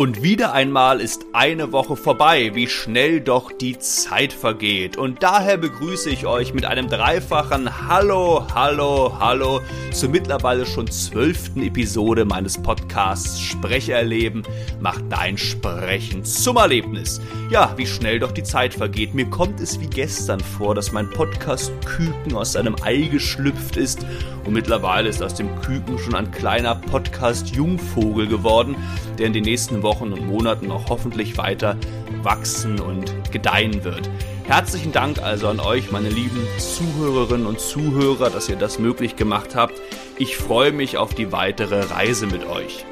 Und wieder einmal ist eine Woche vorbei, wie schnell doch die Zeit vergeht. Und daher begrüße ich euch mit einem dreifachen Hallo, Hallo, Hallo zur mittlerweile schon zwölften Episode meines Podcasts Sprecherleben macht dein Sprechen zum Erlebnis. Ja, wie schnell doch die Zeit vergeht. Mir kommt es wie gestern vor, dass mein Podcast Küken aus seinem Ei geschlüpft ist und mittlerweile ist aus dem Küken schon ein kleiner Podcast-Jungvogel geworden, der in den nächsten Wochen und Monaten auch hoffentlich weiter wachsen und gedeihen wird. Herzlichen Dank also an euch, meine lieben Zuhörerinnen und Zuhörer, dass ihr das möglich gemacht habt. Ich freue mich auf die weitere Reise mit euch.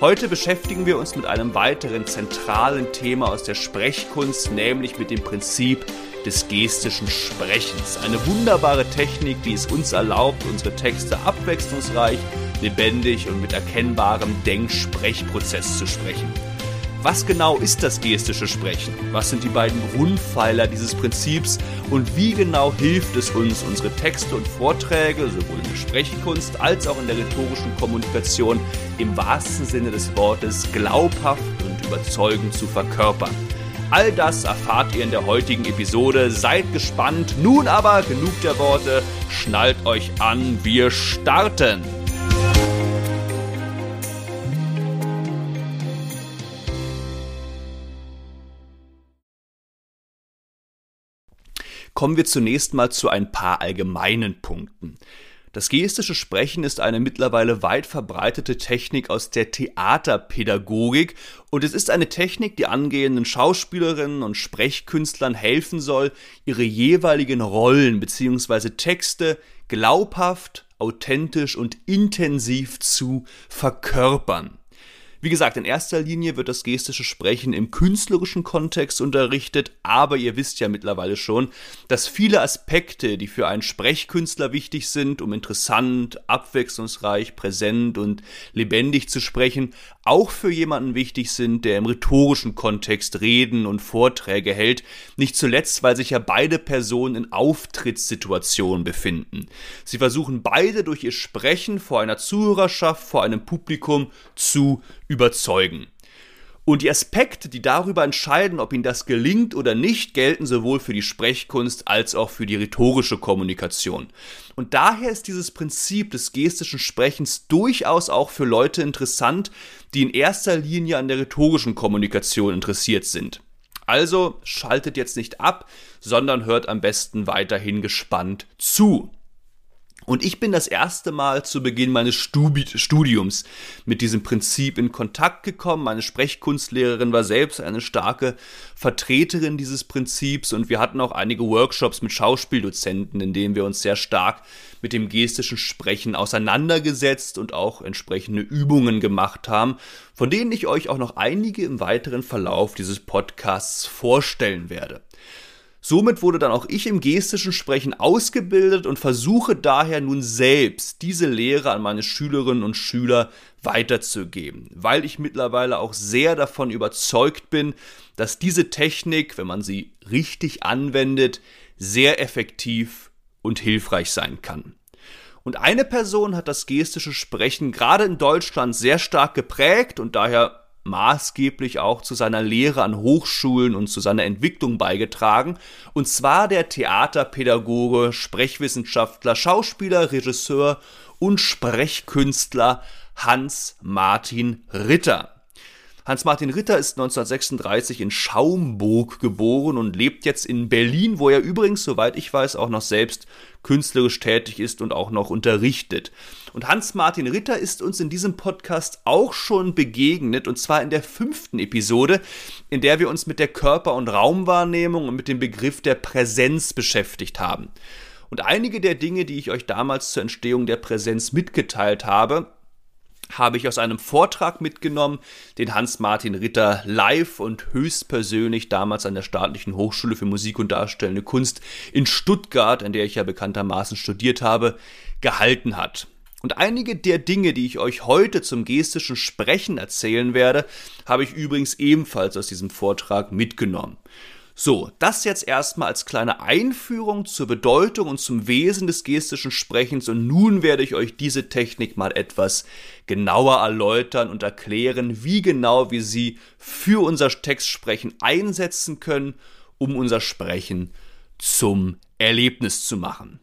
Heute beschäftigen wir uns mit einem weiteren zentralen Thema aus der Sprechkunst, nämlich mit dem Prinzip des gestischen Sprechens. Eine wunderbare Technik, die es uns erlaubt, unsere Texte abwechslungsreich, lebendig und mit erkennbarem Denk-Sprechprozess zu sprechen. Was genau ist das gestische Sprechen? Was sind die beiden Grundpfeiler dieses Prinzips und wie genau hilft es uns, unsere Texte und Vorträge sowohl in der Sprechkunst als auch in der rhetorischen Kommunikation im wahrsten Sinne des Wortes glaubhaft und überzeugend zu verkörpern? All das erfahrt ihr in der heutigen Episode. Seid gespannt. Nun aber genug der Worte. Schnallt euch an. Wir starten. Kommen wir zunächst mal zu ein paar allgemeinen Punkten. Das gestische Sprechen ist eine mittlerweile weit verbreitete Technik aus der Theaterpädagogik und es ist eine Technik, die angehenden Schauspielerinnen und Sprechkünstlern helfen soll, ihre jeweiligen Rollen bzw. Texte glaubhaft, authentisch und intensiv zu verkörpern. Wie gesagt, in erster Linie wird das gestische Sprechen im künstlerischen Kontext unterrichtet, aber ihr wisst ja mittlerweile schon, dass viele Aspekte, die für einen Sprechkünstler wichtig sind, um interessant, abwechslungsreich, präsent und lebendig zu sprechen, auch für jemanden wichtig sind, der im rhetorischen Kontext Reden und Vorträge hält, nicht zuletzt, weil sich ja beide Personen in Auftrittssituationen befinden. Sie versuchen beide durch ihr Sprechen vor einer Zuhörerschaft, vor einem Publikum zu überzeugen. Und die Aspekte, die darüber entscheiden, ob ihnen das gelingt oder nicht, gelten sowohl für die Sprechkunst als auch für die rhetorische Kommunikation. Und daher ist dieses Prinzip des gestischen Sprechens durchaus auch für Leute interessant, die in erster Linie an der rhetorischen Kommunikation interessiert sind. Also schaltet jetzt nicht ab, sondern hört am besten weiterhin gespannt zu. Und ich bin das erste Mal zu Beginn meines Studiums mit diesem Prinzip in Kontakt gekommen. Meine Sprechkunstlehrerin war selbst eine starke Vertreterin dieses Prinzips und wir hatten auch einige Workshops mit Schauspieldozenten, in denen wir uns sehr stark mit dem gestischen Sprechen auseinandergesetzt und auch entsprechende Übungen gemacht haben, von denen ich euch auch noch einige im weiteren Verlauf dieses Podcasts vorstellen werde. Somit wurde dann auch ich im gestischen Sprechen ausgebildet und versuche daher nun selbst diese Lehre an meine Schülerinnen und Schüler weiterzugeben, weil ich mittlerweile auch sehr davon überzeugt bin, dass diese Technik, wenn man sie richtig anwendet, sehr effektiv und hilfreich sein kann. Und eine Person hat das gestische Sprechen gerade in Deutschland sehr stark geprägt und daher maßgeblich auch zu seiner Lehre an Hochschulen und zu seiner Entwicklung beigetragen, und zwar der Theaterpädagoge, Sprechwissenschaftler, Schauspieler, Regisseur und Sprechkünstler Hans Martin Ritter. Hans-Martin Ritter ist 1936 in Schaumburg geboren und lebt jetzt in Berlin, wo er übrigens, soweit ich weiß, auch noch selbst künstlerisch tätig ist und auch noch unterrichtet. Und Hans-Martin Ritter ist uns in diesem Podcast auch schon begegnet, und zwar in der fünften Episode, in der wir uns mit der Körper- und Raumwahrnehmung und mit dem Begriff der Präsenz beschäftigt haben. Und einige der Dinge, die ich euch damals zur Entstehung der Präsenz mitgeteilt habe, habe ich aus einem Vortrag mitgenommen, den Hans-Martin Ritter live und höchstpersönlich damals an der Staatlichen Hochschule für Musik und Darstellende Kunst in Stuttgart, an der ich ja bekanntermaßen studiert habe, gehalten hat. Und einige der Dinge, die ich euch heute zum gestischen Sprechen erzählen werde, habe ich übrigens ebenfalls aus diesem Vortrag mitgenommen. So, das jetzt erstmal als kleine Einführung zur Bedeutung und zum Wesen des gestischen Sprechens und nun werde ich euch diese Technik mal etwas genauer erläutern und erklären, wie genau wir sie für unser Textsprechen einsetzen können, um unser Sprechen zum Erlebnis zu machen.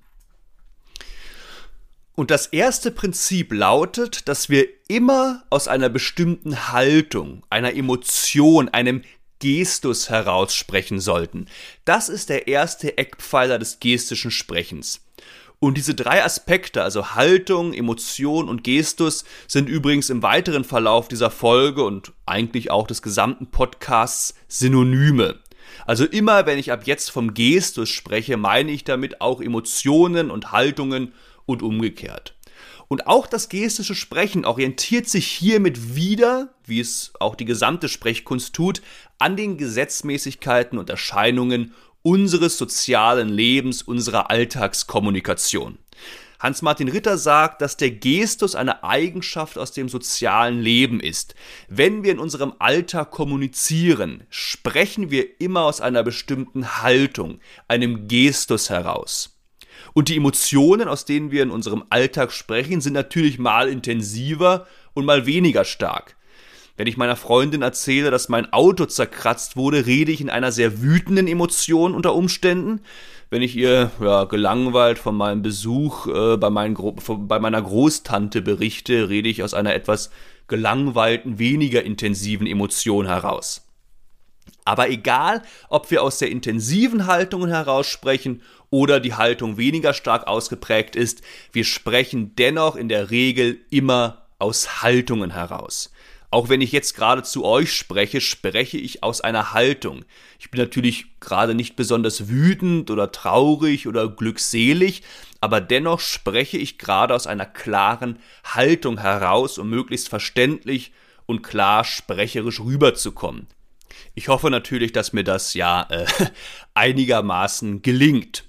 Und das erste Prinzip lautet, dass wir immer aus einer bestimmten Haltung, einer Emotion, einem Gestus heraussprechen sollten. Das ist der erste Eckpfeiler des gestischen Sprechens. Und diese drei Aspekte, also Haltung, Emotion und Gestus, sind übrigens im weiteren Verlauf dieser Folge und eigentlich auch des gesamten Podcasts Synonyme. Also immer, wenn ich ab jetzt vom Gestus spreche, meine ich damit auch Emotionen und Haltungen und umgekehrt. Und auch das gestische Sprechen orientiert sich hiermit wieder, wie es auch die gesamte Sprechkunst tut, an den Gesetzmäßigkeiten und Erscheinungen unseres sozialen Lebens, unserer Alltagskommunikation. Hans-Martin Ritter sagt, dass der Gestus eine Eigenschaft aus dem sozialen Leben ist. Wenn wir in unserem Alltag kommunizieren, sprechen wir immer aus einer bestimmten Haltung, einem Gestus heraus. Und die Emotionen, aus denen wir in unserem Alltag sprechen, sind natürlich mal intensiver und mal weniger stark. Wenn ich meiner Freundin erzähle, dass mein Auto zerkratzt wurde, rede ich in einer sehr wütenden Emotion unter Umständen. Wenn ich ihr ja, gelangweilt von meinem Besuch äh, bei, meinen bei meiner Großtante berichte, rede ich aus einer etwas gelangweilten, weniger intensiven Emotion heraus. Aber egal, ob wir aus der intensiven Haltung heraus sprechen oder die Haltung weniger stark ausgeprägt ist, wir sprechen dennoch in der Regel immer aus Haltungen heraus. Auch wenn ich jetzt gerade zu euch spreche, spreche ich aus einer Haltung. Ich bin natürlich gerade nicht besonders wütend oder traurig oder glückselig, aber dennoch spreche ich gerade aus einer klaren Haltung heraus, um möglichst verständlich und klar sprecherisch rüberzukommen. Ich hoffe natürlich, dass mir das ja äh, einigermaßen gelingt.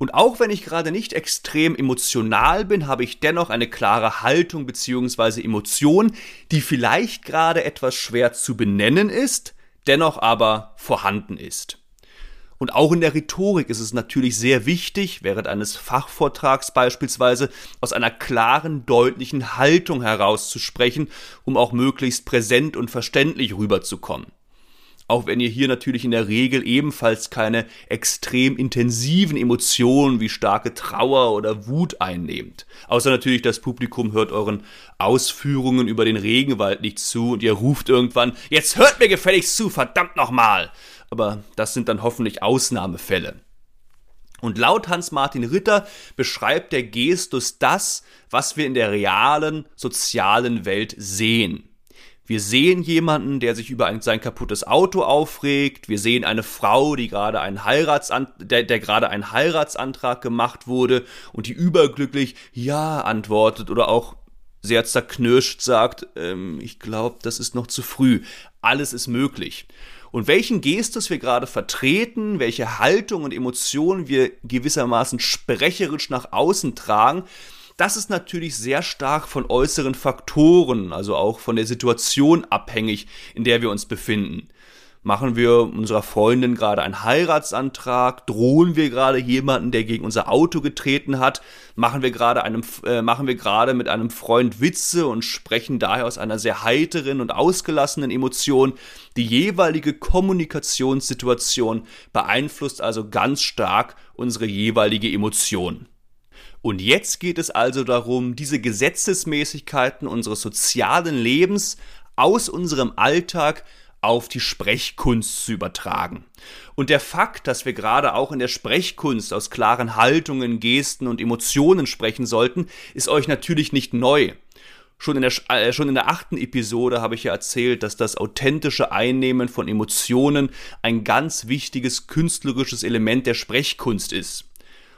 Und auch wenn ich gerade nicht extrem emotional bin, habe ich dennoch eine klare Haltung bzw. Emotion, die vielleicht gerade etwas schwer zu benennen ist, dennoch aber vorhanden ist. Und auch in der Rhetorik ist es natürlich sehr wichtig, während eines Fachvortrags beispielsweise aus einer klaren, deutlichen Haltung herauszusprechen, um auch möglichst präsent und verständlich rüberzukommen auch wenn ihr hier natürlich in der Regel ebenfalls keine extrem intensiven Emotionen wie starke Trauer oder Wut einnehmt. Außer natürlich das Publikum hört euren Ausführungen über den Regenwald nicht zu und ihr ruft irgendwann, jetzt hört mir gefälligst zu, verdammt nochmal. Aber das sind dann hoffentlich Ausnahmefälle. Und laut Hans-Martin Ritter beschreibt der Gestus das, was wir in der realen sozialen Welt sehen. Wir sehen jemanden, der sich über ein, sein kaputtes Auto aufregt. Wir sehen eine Frau, die gerade einen Heiratsan der, der gerade ein Heiratsantrag gemacht wurde und die überglücklich Ja antwortet oder auch sehr zerknirscht sagt, ähm, ich glaube, das ist noch zu früh. Alles ist möglich. Und welchen Gestus wir gerade vertreten, welche Haltung und Emotionen wir gewissermaßen sprecherisch nach außen tragen, das ist natürlich sehr stark von äußeren Faktoren, also auch von der Situation abhängig, in der wir uns befinden. Machen wir unserer Freundin gerade einen Heiratsantrag? Drohen wir gerade jemanden, der gegen unser Auto getreten hat? Machen wir gerade einem, äh, machen wir gerade mit einem Freund Witze und sprechen daher aus einer sehr heiteren und ausgelassenen Emotion? Die jeweilige Kommunikationssituation beeinflusst also ganz stark unsere jeweilige Emotion. Und jetzt geht es also darum, diese Gesetzesmäßigkeiten unseres sozialen Lebens aus unserem Alltag auf die Sprechkunst zu übertragen. Und der Fakt, dass wir gerade auch in der Sprechkunst aus klaren Haltungen, Gesten und Emotionen sprechen sollten, ist euch natürlich nicht neu. Schon in, der, äh, schon in der achten Episode habe ich ja erzählt, dass das authentische Einnehmen von Emotionen ein ganz wichtiges künstlerisches Element der Sprechkunst ist.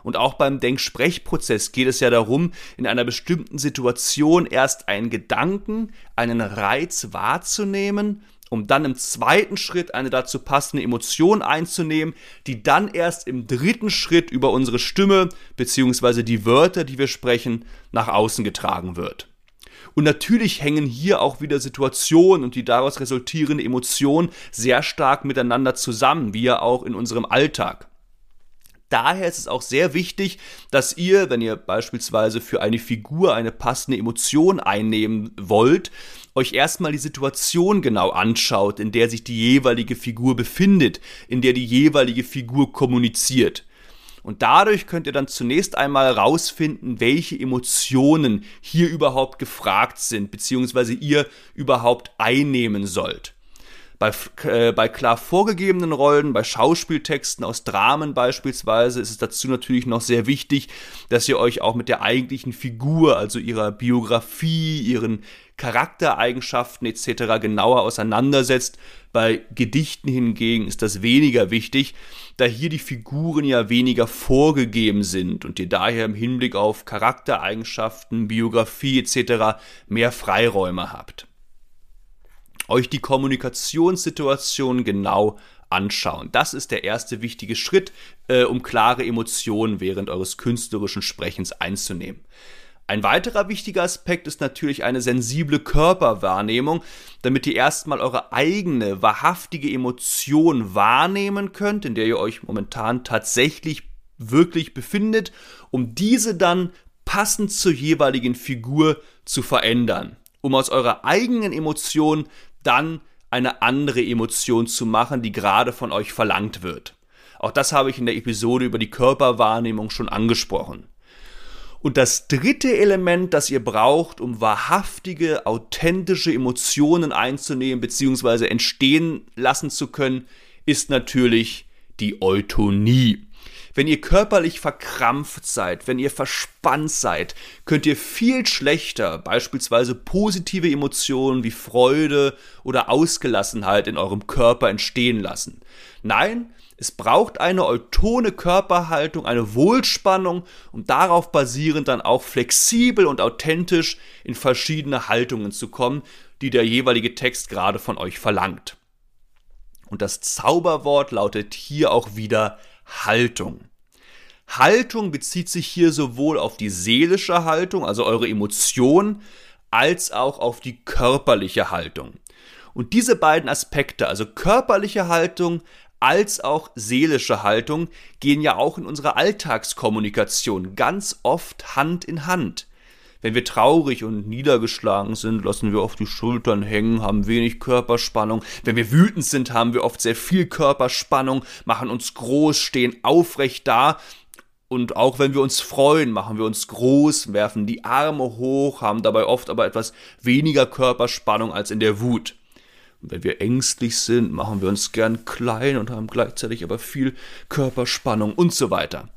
Und auch beim Denksprechprozess geht es ja darum, in einer bestimmten Situation erst einen Gedanken, einen Reiz wahrzunehmen, um dann im zweiten Schritt eine dazu passende Emotion einzunehmen, die dann erst im dritten Schritt über unsere Stimme bzw. die Wörter, die wir sprechen, nach außen getragen wird. Und natürlich hängen hier auch wieder Situationen und die daraus resultierende Emotion sehr stark miteinander zusammen, wie ja auch in unserem Alltag. Daher ist es auch sehr wichtig, dass ihr, wenn ihr beispielsweise für eine Figur eine passende Emotion einnehmen wollt, euch erstmal die Situation genau anschaut, in der sich die jeweilige Figur befindet, in der die jeweilige Figur kommuniziert. Und dadurch könnt ihr dann zunächst einmal herausfinden, welche Emotionen hier überhaupt gefragt sind, beziehungsweise ihr überhaupt einnehmen sollt. Bei, äh, bei klar vorgegebenen Rollen, bei Schauspieltexten aus Dramen beispielsweise, ist es dazu natürlich noch sehr wichtig, dass ihr euch auch mit der eigentlichen Figur, also ihrer Biografie, ihren Charaktereigenschaften etc. genauer auseinandersetzt. Bei Gedichten hingegen ist das weniger wichtig, da hier die Figuren ja weniger vorgegeben sind und ihr daher im Hinblick auf Charaktereigenschaften, Biografie etc. mehr Freiräume habt euch die Kommunikationssituation genau anschauen. Das ist der erste wichtige Schritt, äh, um klare Emotionen während eures künstlerischen Sprechens einzunehmen. Ein weiterer wichtiger Aspekt ist natürlich eine sensible Körperwahrnehmung, damit ihr erstmal eure eigene, wahrhaftige Emotion wahrnehmen könnt, in der ihr euch momentan tatsächlich wirklich befindet, um diese dann passend zur jeweiligen Figur zu verändern, um aus eurer eigenen Emotion dann eine andere Emotion zu machen, die gerade von euch verlangt wird. Auch das habe ich in der Episode über die Körperwahrnehmung schon angesprochen. Und das dritte Element, das ihr braucht, um wahrhaftige, authentische Emotionen einzunehmen bzw. entstehen lassen zu können, ist natürlich die Eutonie. Wenn ihr körperlich verkrampft seid, wenn ihr verspannt seid, könnt ihr viel schlechter beispielsweise positive Emotionen wie Freude oder Ausgelassenheit in eurem Körper entstehen lassen. Nein, es braucht eine eutone Körperhaltung, eine Wohlspannung, um darauf basierend dann auch flexibel und authentisch in verschiedene Haltungen zu kommen, die der jeweilige Text gerade von euch verlangt. Und das Zauberwort lautet hier auch wieder Haltung. Haltung bezieht sich hier sowohl auf die seelische Haltung, also eure Emotion, als auch auf die körperliche Haltung. Und diese beiden Aspekte, also körperliche Haltung als auch seelische Haltung, gehen ja auch in unserer Alltagskommunikation ganz oft Hand in Hand. Wenn wir traurig und niedergeschlagen sind, lassen wir oft die Schultern hängen, haben wenig Körperspannung. Wenn wir wütend sind, haben wir oft sehr viel Körperspannung, machen uns groß, stehen aufrecht da. Und auch wenn wir uns freuen, machen wir uns groß, werfen die Arme hoch, haben dabei oft aber etwas weniger Körperspannung als in der Wut. Und wenn wir ängstlich sind, machen wir uns gern klein und haben gleichzeitig aber viel Körperspannung und so weiter.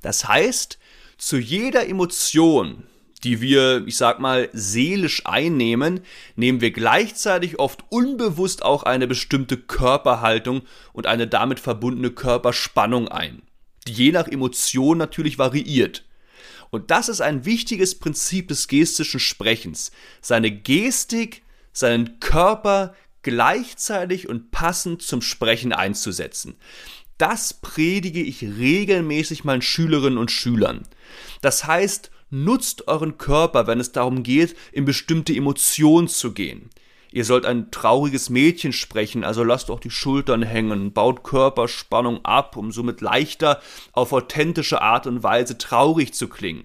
Das heißt, zu jeder Emotion, die wir, ich sag mal, seelisch einnehmen, nehmen wir gleichzeitig oft unbewusst auch eine bestimmte Körperhaltung und eine damit verbundene Körperspannung ein, die je nach Emotion natürlich variiert. Und das ist ein wichtiges Prinzip des gestischen Sprechens, seine Gestik, seinen Körper gleichzeitig und passend zum Sprechen einzusetzen. Das predige ich regelmäßig meinen Schülerinnen und Schülern. Das heißt, Nutzt euren Körper, wenn es darum geht, in bestimmte Emotionen zu gehen. Ihr sollt ein trauriges Mädchen sprechen, also lasst auch die Schultern hängen, baut Körperspannung ab, um somit leichter auf authentische Art und Weise traurig zu klingen.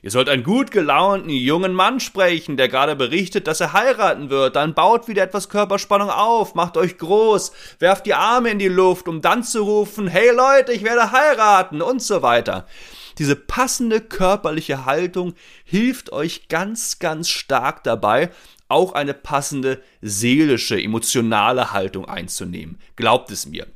Ihr sollt einen gut gelaunten jungen Mann sprechen, der gerade berichtet, dass er heiraten wird. Dann baut wieder etwas Körperspannung auf, macht euch groß, werft die Arme in die Luft, um dann zu rufen, hey Leute, ich werde heiraten und so weiter. Diese passende körperliche Haltung hilft euch ganz, ganz stark dabei, auch eine passende seelische, emotionale Haltung einzunehmen. Glaubt es mir.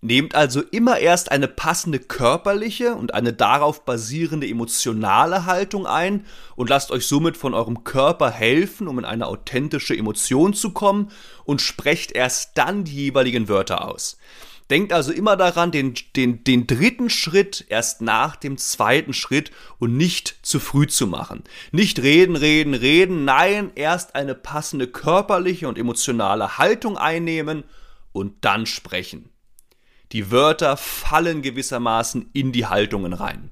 Nehmt also immer erst eine passende körperliche und eine darauf basierende emotionale Haltung ein und lasst euch somit von eurem Körper helfen, um in eine authentische Emotion zu kommen und sprecht erst dann die jeweiligen Wörter aus. Denkt also immer daran, den, den, den dritten Schritt erst nach dem zweiten Schritt und nicht zu früh zu machen. Nicht reden, reden, reden, nein, erst eine passende körperliche und emotionale Haltung einnehmen und dann sprechen. Die Wörter fallen gewissermaßen in die Haltungen rein.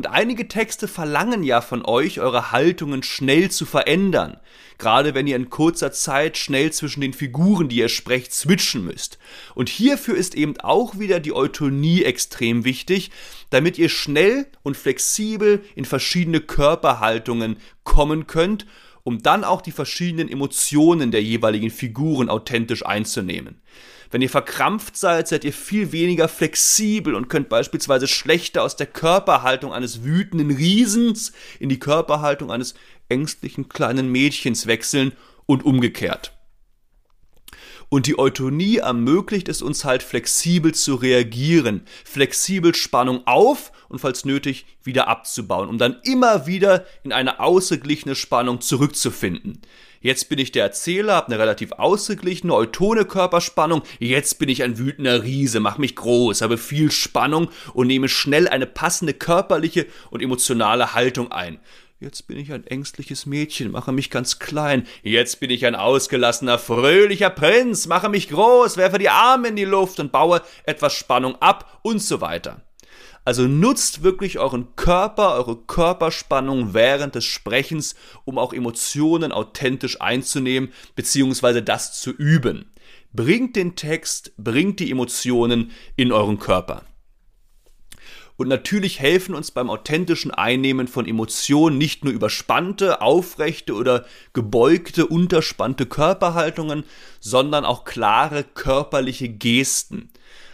Und einige Texte verlangen ja von euch, eure Haltungen schnell zu verändern. Gerade wenn ihr in kurzer Zeit schnell zwischen den Figuren, die ihr sprecht, switchen müsst. Und hierfür ist eben auch wieder die Eutonie extrem wichtig, damit ihr schnell und flexibel in verschiedene Körperhaltungen kommen könnt, um dann auch die verschiedenen Emotionen der jeweiligen Figuren authentisch einzunehmen. Wenn ihr verkrampft seid, seid ihr viel weniger flexibel und könnt beispielsweise schlechter aus der Körperhaltung eines wütenden Riesens in die Körperhaltung eines ängstlichen kleinen Mädchens wechseln und umgekehrt. Und die Eutonie ermöglicht es uns halt flexibel zu reagieren, flexibel Spannung auf und falls nötig wieder abzubauen, um dann immer wieder in eine ausgeglichene Spannung zurückzufinden. Jetzt bin ich der Erzähler, habe eine relativ ausgeglichene, eutone Körperspannung. Jetzt bin ich ein wütender Riese, mach mich groß, habe viel Spannung und nehme schnell eine passende körperliche und emotionale Haltung ein. Jetzt bin ich ein ängstliches Mädchen, mache mich ganz klein. Jetzt bin ich ein ausgelassener, fröhlicher Prinz, mache mich groß, werfe die Arme in die Luft und baue etwas Spannung ab und so weiter. Also nutzt wirklich euren Körper, eure Körperspannung während des Sprechens, um auch Emotionen authentisch einzunehmen, beziehungsweise das zu üben. Bringt den Text, bringt die Emotionen in euren Körper. Und natürlich helfen uns beim authentischen Einnehmen von Emotionen nicht nur überspannte, aufrechte oder gebeugte, unterspannte Körperhaltungen, sondern auch klare körperliche Gesten.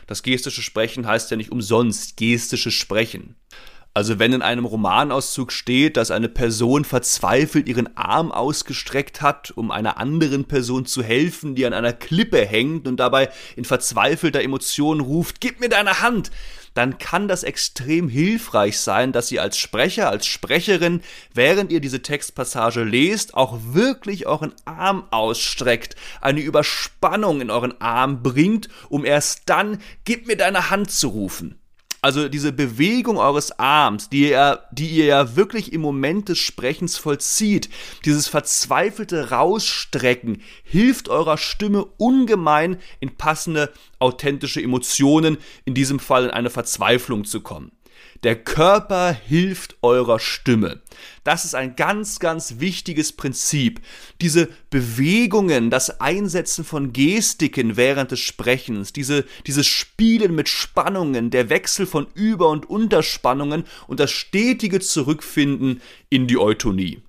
Das gestische Sprechen heißt ja nicht umsonst gestisches Sprechen. Also wenn in einem Romanauszug steht, dass eine Person verzweifelt ihren Arm ausgestreckt hat, um einer anderen Person zu helfen, die an einer Klippe hängt und dabei in verzweifelter Emotion ruft, Gib mir deine Hand, dann kann das extrem hilfreich sein, dass ihr als Sprecher, als Sprecherin, während ihr diese Textpassage lest, auch wirklich euren Arm ausstreckt, eine Überspannung in euren Arm bringt, um erst dann, gib mir deine Hand zu rufen. Also diese Bewegung eures Arms, die ihr, die ihr ja wirklich im Moment des Sprechens vollzieht, dieses verzweifelte Rausstrecken, hilft eurer Stimme ungemein in passende, authentische Emotionen, in diesem Fall in eine Verzweiflung zu kommen. Der Körper hilft eurer Stimme. Das ist ein ganz, ganz wichtiges Prinzip. Diese Bewegungen, das Einsetzen von Gestiken während des Sprechens, diese, dieses Spielen mit Spannungen, der Wechsel von Über- und Unterspannungen und das stetige Zurückfinden in die Eutonie.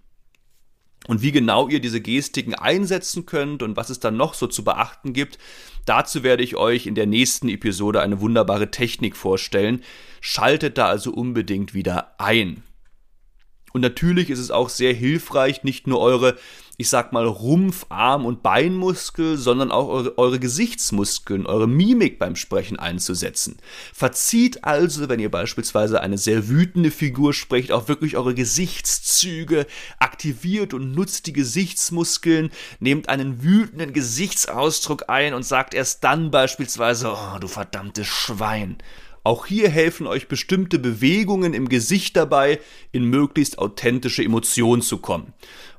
Und wie genau ihr diese Gestiken einsetzen könnt und was es dann noch so zu beachten gibt, dazu werde ich euch in der nächsten Episode eine wunderbare Technik vorstellen. Schaltet da also unbedingt wieder ein. Und natürlich ist es auch sehr hilfreich, nicht nur eure, ich sag mal, Rumpf-, Arm- und Beinmuskel, sondern auch eure, eure, Gesichtsmuskeln, eure Mimik beim Sprechen einzusetzen. Verzieht also, wenn ihr beispielsweise eine sehr wütende Figur sprecht, auch wirklich eure Gesichtszüge, aktiviert und nutzt die Gesichtsmuskeln, nehmt einen wütenden Gesichtsausdruck ein und sagt erst dann beispielsweise, oh, du verdammtes Schwein. Auch hier helfen euch bestimmte Bewegungen im Gesicht dabei, in möglichst authentische Emotionen zu kommen.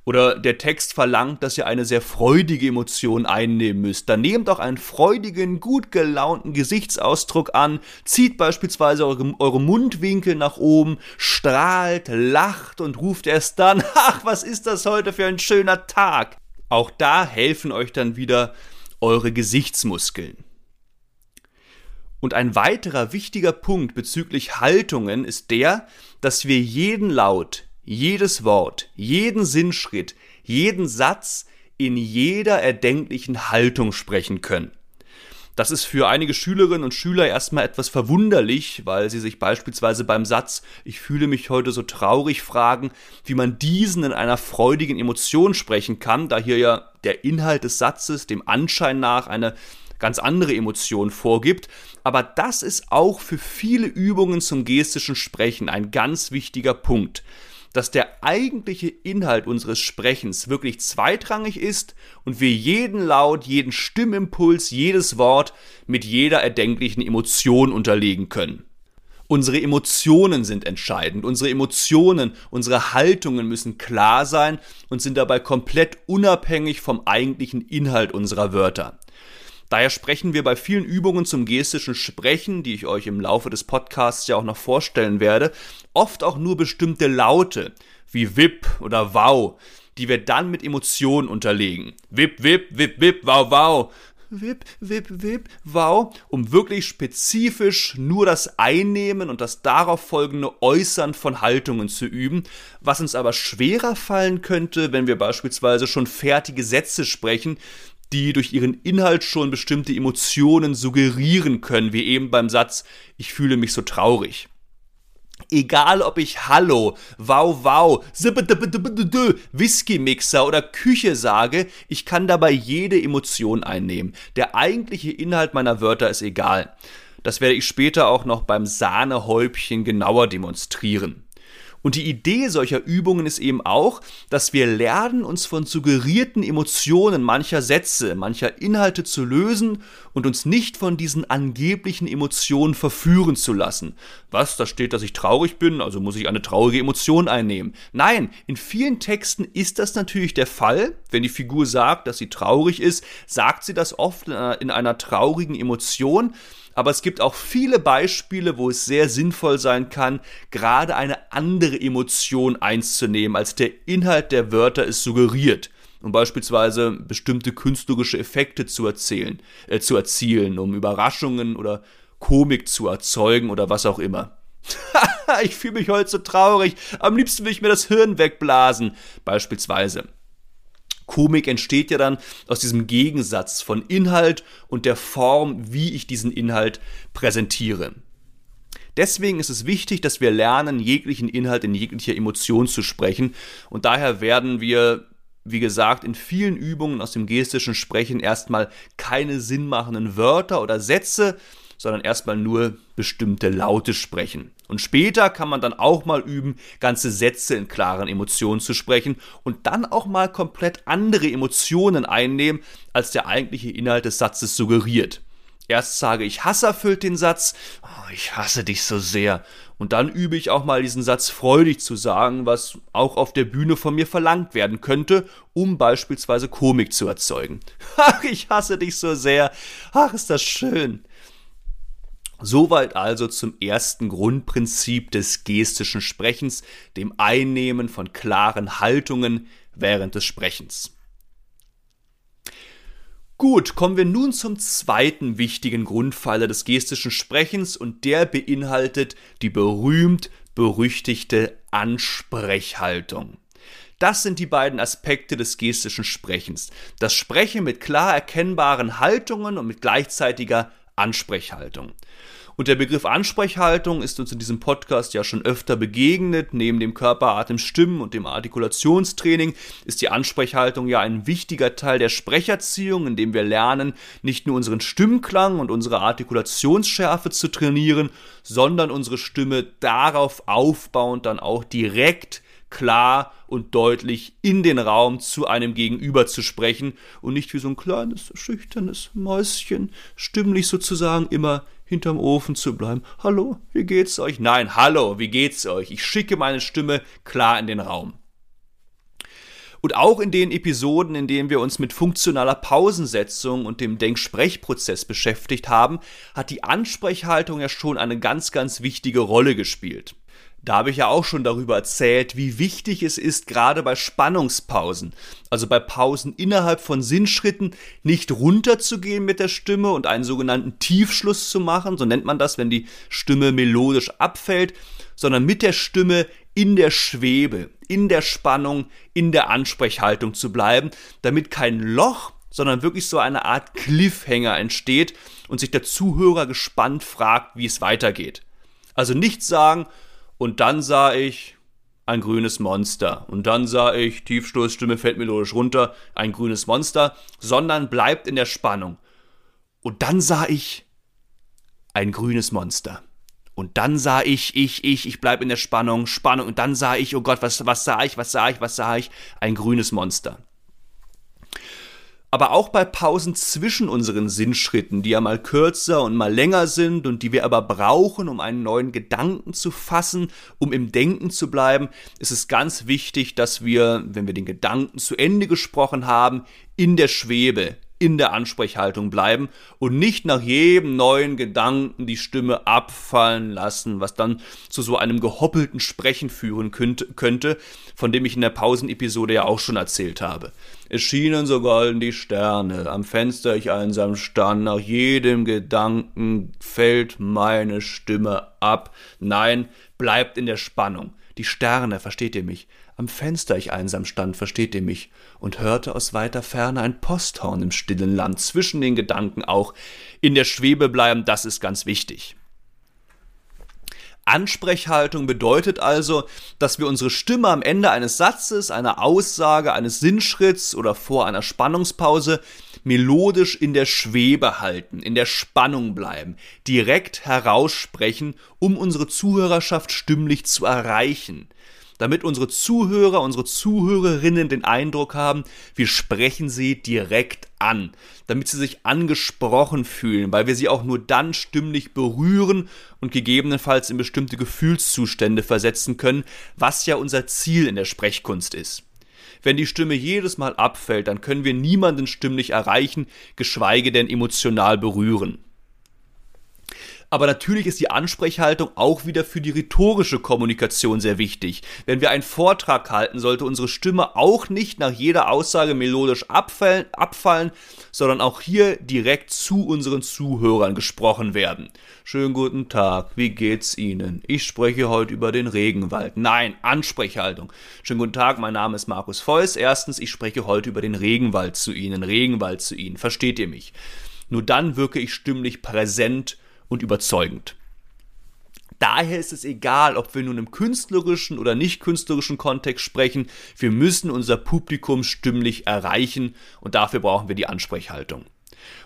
Oder der Text verlangt, dass ihr eine sehr freudige Emotion einnehmen müsst. Dann nehmt auch einen freudigen, gut gelaunten Gesichtsausdruck an, zieht beispielsweise eure, eure Mundwinkel nach oben, strahlt, lacht und ruft erst dann, ach, was ist das heute für ein schöner Tag. Auch da helfen euch dann wieder eure Gesichtsmuskeln. Und ein weiterer wichtiger Punkt bezüglich Haltungen ist der, dass wir jeden Laut, jedes Wort, jeden Sinnschritt, jeden Satz in jeder erdenklichen Haltung sprechen können. Das ist für einige Schülerinnen und Schüler erstmal etwas verwunderlich, weil sie sich beispielsweise beim Satz Ich fühle mich heute so traurig fragen, wie man diesen in einer freudigen Emotion sprechen kann, da hier ja der Inhalt des Satzes dem Anschein nach eine ganz andere Emotionen vorgibt. Aber das ist auch für viele Übungen zum gestischen Sprechen ein ganz wichtiger Punkt dass der eigentliche Inhalt unseres Sprechens wirklich zweitrangig ist und wir jeden Laut, jeden Stimmimpuls, jedes Wort mit jeder erdenklichen Emotion unterlegen können. Unsere Emotionen sind entscheidend. Unsere Emotionen, unsere Haltungen müssen klar sein und sind dabei komplett unabhängig vom eigentlichen Inhalt unserer Wörter. Daher sprechen wir bei vielen Übungen zum gestischen Sprechen, die ich euch im Laufe des Podcasts ja auch noch vorstellen werde, oft auch nur bestimmte Laute, wie Wip oder Wow, die wir dann mit Emotionen unterlegen. Wip, wip, wip, wip, wow, wow. Wip, wip, wip, wow, um wirklich spezifisch nur das Einnehmen und das darauf folgende Äußern von Haltungen zu üben, was uns aber schwerer fallen könnte, wenn wir beispielsweise schon fertige Sätze sprechen, die durch ihren Inhalt schon bestimmte Emotionen suggerieren können, wie eben beim Satz Ich fühle mich so traurig. Egal ob ich Hallo, Wow Wow, Whisky-Mixer oder Küche sage, ich kann dabei jede Emotion einnehmen. Der eigentliche Inhalt meiner Wörter ist egal. Das werde ich später auch noch beim Sahnehäubchen genauer demonstrieren. Und die Idee solcher Übungen ist eben auch, dass wir lernen, uns von suggerierten Emotionen mancher Sätze, mancher Inhalte zu lösen und uns nicht von diesen angeblichen Emotionen verführen zu lassen. Was, da steht, dass ich traurig bin, also muss ich eine traurige Emotion einnehmen. Nein, in vielen Texten ist das natürlich der Fall. Wenn die Figur sagt, dass sie traurig ist, sagt sie das oft in einer, in einer traurigen Emotion aber es gibt auch viele Beispiele, wo es sehr sinnvoll sein kann, gerade eine andere Emotion einzunehmen, als der Inhalt der Wörter es suggeriert um beispielsweise bestimmte künstlerische Effekte zu erzählen, äh, zu erzielen, um Überraschungen oder Komik zu erzeugen oder was auch immer. ich fühle mich heute so traurig, am liebsten will ich mir das Hirn wegblasen, beispielsweise. Komik entsteht ja dann aus diesem Gegensatz von Inhalt und der Form, wie ich diesen Inhalt präsentiere. Deswegen ist es wichtig, dass wir lernen, jeglichen Inhalt in jeglicher Emotion zu sprechen. Und daher werden wir, wie gesagt, in vielen Übungen aus dem gestischen Sprechen erstmal keine sinnmachenden Wörter oder Sätze, sondern erstmal nur bestimmte Laute sprechen. Und später kann man dann auch mal üben, ganze Sätze in klaren Emotionen zu sprechen und dann auch mal komplett andere Emotionen einnehmen, als der eigentliche Inhalt des Satzes suggeriert. Erst sage ich Hass erfüllt den Satz, oh, ich hasse dich so sehr. Und dann übe ich auch mal diesen Satz freudig zu sagen, was auch auf der Bühne von mir verlangt werden könnte, um beispielsweise Komik zu erzeugen. Ach, ich hasse dich so sehr. Ach, ist das schön. Soweit also zum ersten Grundprinzip des gestischen Sprechens, dem Einnehmen von klaren Haltungen während des Sprechens. Gut, kommen wir nun zum zweiten wichtigen Grundpfeiler des gestischen Sprechens und der beinhaltet die berühmt berüchtigte Ansprechhaltung. Das sind die beiden Aspekte des gestischen Sprechens. Das Sprechen mit klar erkennbaren Haltungen und mit gleichzeitiger Ansprechhaltung. Und der Begriff Ansprechhaltung ist uns in diesem Podcast ja schon öfter begegnet. Neben dem Körperatem Stimmen und dem Artikulationstraining ist die Ansprechhaltung ja ein wichtiger Teil der Sprecherziehung, in dem wir lernen, nicht nur unseren Stimmklang und unsere Artikulationsschärfe zu trainieren, sondern unsere Stimme darauf aufbauend dann auch direkt klar und deutlich in den Raum zu einem Gegenüber zu sprechen und nicht wie so ein kleines, schüchternes Mäuschen, stimmlich sozusagen immer hinterm Ofen zu bleiben. Hallo, wie geht's euch? Nein, hallo, wie geht's euch? Ich schicke meine Stimme klar in den Raum. Und auch in den Episoden, in denen wir uns mit funktionaler Pausensetzung und dem Denksprechprozess beschäftigt haben, hat die Ansprechhaltung ja schon eine ganz, ganz wichtige Rolle gespielt. Da habe ich ja auch schon darüber erzählt, wie wichtig es ist, gerade bei Spannungspausen, also bei Pausen innerhalb von Sinnschritten, nicht runterzugehen mit der Stimme und einen sogenannten Tiefschluss zu machen, so nennt man das, wenn die Stimme melodisch abfällt, sondern mit der Stimme in der Schwebe, in der Spannung, in der Ansprechhaltung zu bleiben, damit kein Loch, sondern wirklich so eine Art Cliffhanger entsteht und sich der Zuhörer gespannt fragt, wie es weitergeht. Also nicht sagen, und dann sah ich ein grünes Monster. Und dann sah ich, Tiefstoßstimme fällt melodisch runter, ein grünes Monster, sondern bleibt in der Spannung. Und dann sah ich ein grünes Monster. Und dann sah ich, ich, ich, ich bleib in der Spannung, Spannung. Und dann sah ich, oh Gott, was, was sah ich, was sah ich, was sah ich? Ein grünes Monster aber auch bei Pausen zwischen unseren Sinnschritten, die ja mal kürzer und mal länger sind und die wir aber brauchen, um einen neuen Gedanken zu fassen, um im Denken zu bleiben, ist es ganz wichtig, dass wir, wenn wir den Gedanken zu Ende gesprochen haben, in der Schwebe, in der Ansprechhaltung bleiben und nicht nach jedem neuen Gedanken die Stimme abfallen lassen, was dann zu so einem gehoppelten Sprechen führen könnte, von dem ich in der Pausenepisode ja auch schon erzählt habe. Es schienen so golden die Sterne, am Fenster ich einsam stand, nach jedem Gedanken fällt meine Stimme ab. Nein, bleibt in der Spannung. Die Sterne, versteht ihr mich? Am Fenster ich einsam stand, versteht ihr mich, und hörte aus weiter Ferne ein Posthorn im stillen Land, zwischen den Gedanken auch. In der Schwebe bleiben, das ist ganz wichtig. Ansprechhaltung bedeutet also, dass wir unsere Stimme am Ende eines Satzes, einer Aussage, eines Sinnschritts oder vor einer Spannungspause melodisch in der Schwebe halten, in der Spannung bleiben, direkt heraussprechen, um unsere Zuhörerschaft stimmlich zu erreichen damit unsere Zuhörer, unsere Zuhörerinnen den Eindruck haben, wir sprechen sie direkt an, damit sie sich angesprochen fühlen, weil wir sie auch nur dann stimmlich berühren und gegebenenfalls in bestimmte Gefühlszustände versetzen können, was ja unser Ziel in der Sprechkunst ist. Wenn die Stimme jedes Mal abfällt, dann können wir niemanden stimmlich erreichen, geschweige denn emotional berühren. Aber natürlich ist die Ansprechhaltung auch wieder für die rhetorische Kommunikation sehr wichtig. Wenn wir einen Vortrag halten, sollte unsere Stimme auch nicht nach jeder Aussage melodisch abfallen, abfallen sondern auch hier direkt zu unseren Zuhörern gesprochen werden. Schönen guten Tag, wie geht's Ihnen? Ich spreche heute über den Regenwald. Nein, Ansprechhaltung. Schönen guten Tag, mein Name ist Markus Feuss. Erstens, ich spreche heute über den Regenwald zu Ihnen. Regenwald zu Ihnen. Versteht ihr mich? Nur dann wirke ich stimmlich präsent und überzeugend. Daher ist es egal, ob wir nun im künstlerischen oder nicht künstlerischen Kontext sprechen, wir müssen unser Publikum stimmlich erreichen und dafür brauchen wir die Ansprechhaltung.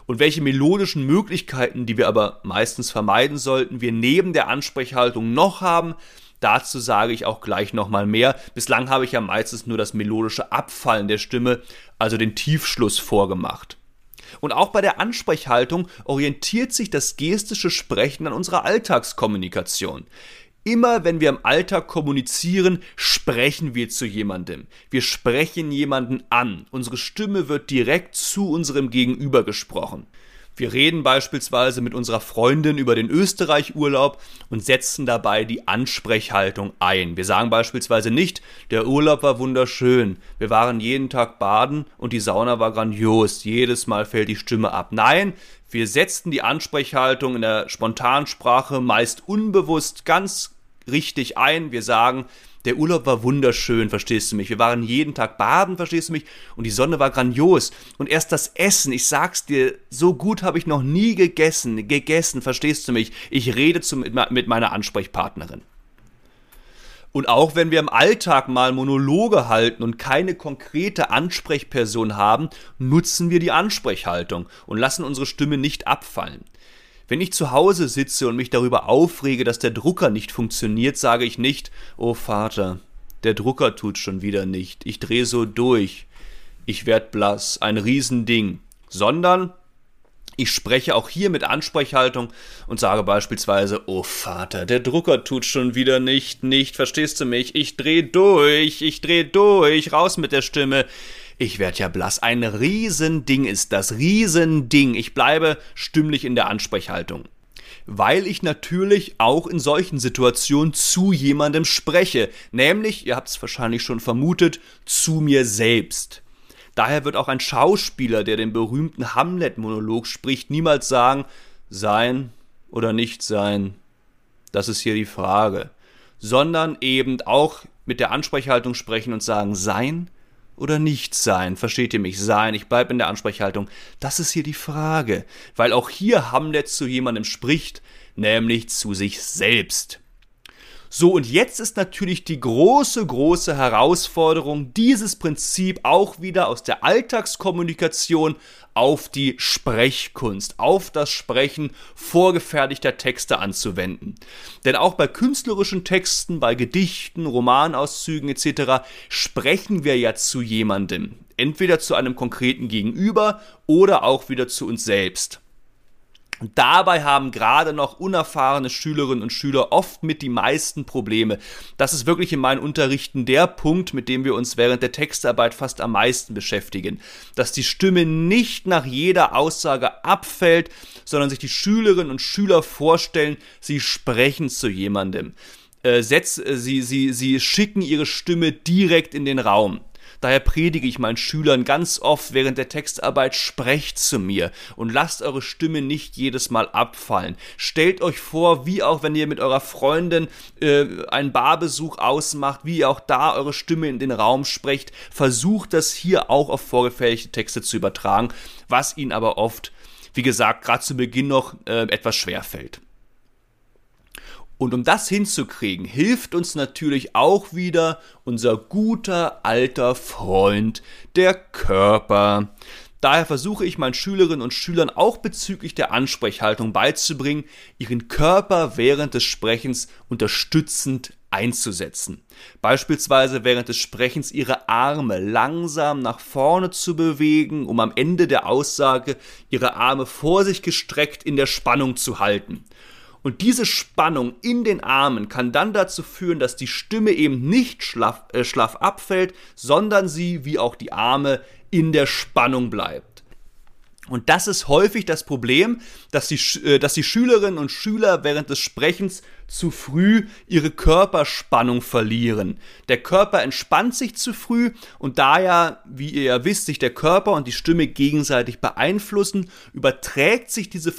Und welche melodischen Möglichkeiten, die wir aber meistens vermeiden sollten, wir neben der Ansprechhaltung noch haben, dazu sage ich auch gleich nochmal mehr. Bislang habe ich ja meistens nur das melodische Abfallen der Stimme, also den Tiefschluss vorgemacht. Und auch bei der Ansprechhaltung orientiert sich das gestische Sprechen an unserer Alltagskommunikation. Immer wenn wir im Alltag kommunizieren, sprechen wir zu jemandem. Wir sprechen jemanden an. Unsere Stimme wird direkt zu unserem Gegenüber gesprochen. Wir reden beispielsweise mit unserer Freundin über den Österreich-Urlaub und setzen dabei die Ansprechhaltung ein. Wir sagen beispielsweise nicht, der Urlaub war wunderschön, wir waren jeden Tag baden und die Sauna war grandios, jedes Mal fällt die Stimme ab. Nein, wir setzen die Ansprechhaltung in der Spontansprache meist unbewusst ganz richtig ein. Wir sagen, der Urlaub war wunderschön, verstehst du mich? Wir waren jeden Tag baden, verstehst du mich? Und die Sonne war grandios. Und erst das Essen, ich sag's dir, so gut habe ich noch nie gegessen, gegessen, verstehst du mich? Ich rede zu, mit meiner Ansprechpartnerin. Und auch wenn wir im Alltag mal Monologe halten und keine konkrete Ansprechperson haben, nutzen wir die Ansprechhaltung und lassen unsere Stimme nicht abfallen. Wenn ich zu Hause sitze und mich darüber aufrege, dass der Drucker nicht funktioniert, sage ich nicht, oh Vater, der Drucker tut schon wieder nicht, ich drehe so durch, ich werd blass, ein Riesending, sondern ich spreche auch hier mit Ansprechhaltung und sage beispielsweise, oh Vater, der Drucker tut schon wieder nicht, nicht, verstehst du mich? Ich dreh durch, ich dreh durch, raus mit der Stimme. Ich werd ja blass. Ein Riesending ist das. Riesending. Ich bleibe stimmlich in der Ansprechhaltung. Weil ich natürlich auch in solchen Situationen zu jemandem spreche. Nämlich, ihr habt es wahrscheinlich schon vermutet, zu mir selbst. Daher wird auch ein Schauspieler, der den berühmten Hamlet-Monolog spricht, niemals sagen, sein oder nicht sein. Das ist hier die Frage. Sondern eben auch mit der Ansprechhaltung sprechen und sagen, sein oder nicht sein? Versteht ihr mich? Sein, ich bleibe in der Ansprechhaltung. Das ist hier die Frage, weil auch hier Hamlet zu jemandem spricht, nämlich zu sich selbst. So, und jetzt ist natürlich die große, große Herausforderung, dieses Prinzip auch wieder aus der Alltagskommunikation auf die Sprechkunst, auf das Sprechen vorgefertigter Texte anzuwenden. Denn auch bei künstlerischen Texten, bei Gedichten, Romanauszügen etc. sprechen wir ja zu jemandem, entweder zu einem konkreten Gegenüber oder auch wieder zu uns selbst. Und dabei haben gerade noch unerfahrene Schülerinnen und Schüler oft mit die meisten Probleme. Das ist wirklich in meinen Unterrichten der Punkt, mit dem wir uns während der Textarbeit fast am meisten beschäftigen. Dass die Stimme nicht nach jeder Aussage abfällt, sondern sich die Schülerinnen und Schüler vorstellen, sie sprechen zu jemandem. Äh, setz, äh, sie, sie, sie schicken ihre Stimme direkt in den Raum. Daher predige ich meinen Schülern ganz oft während der Textarbeit, sprecht zu mir und lasst eure Stimme nicht jedes Mal abfallen. Stellt euch vor, wie auch wenn ihr mit eurer Freundin äh, einen Barbesuch ausmacht, wie ihr auch da eure Stimme in den Raum sprecht. Versucht das hier auch auf vorgefertigte Texte zu übertragen, was ihnen aber oft, wie gesagt, gerade zu Beginn noch äh, etwas schwer fällt. Und um das hinzukriegen, hilft uns natürlich auch wieder unser guter alter Freund, der Körper. Daher versuche ich meinen Schülerinnen und Schülern auch bezüglich der Ansprechhaltung beizubringen, ihren Körper während des Sprechens unterstützend einzusetzen. Beispielsweise während des Sprechens ihre Arme langsam nach vorne zu bewegen, um am Ende der Aussage ihre Arme vor sich gestreckt in der Spannung zu halten. Und diese Spannung in den Armen kann dann dazu führen, dass die Stimme eben nicht schlaff, äh, schlaff abfällt, sondern sie, wie auch die Arme, in der Spannung bleibt. Und das ist häufig das Problem, dass die, äh, dass die Schülerinnen und Schüler während des Sprechens zu früh ihre Körperspannung verlieren. Der Körper entspannt sich zu früh und da ja, wie ihr ja wisst, sich der Körper und die Stimme gegenseitig beeinflussen, überträgt sich, diese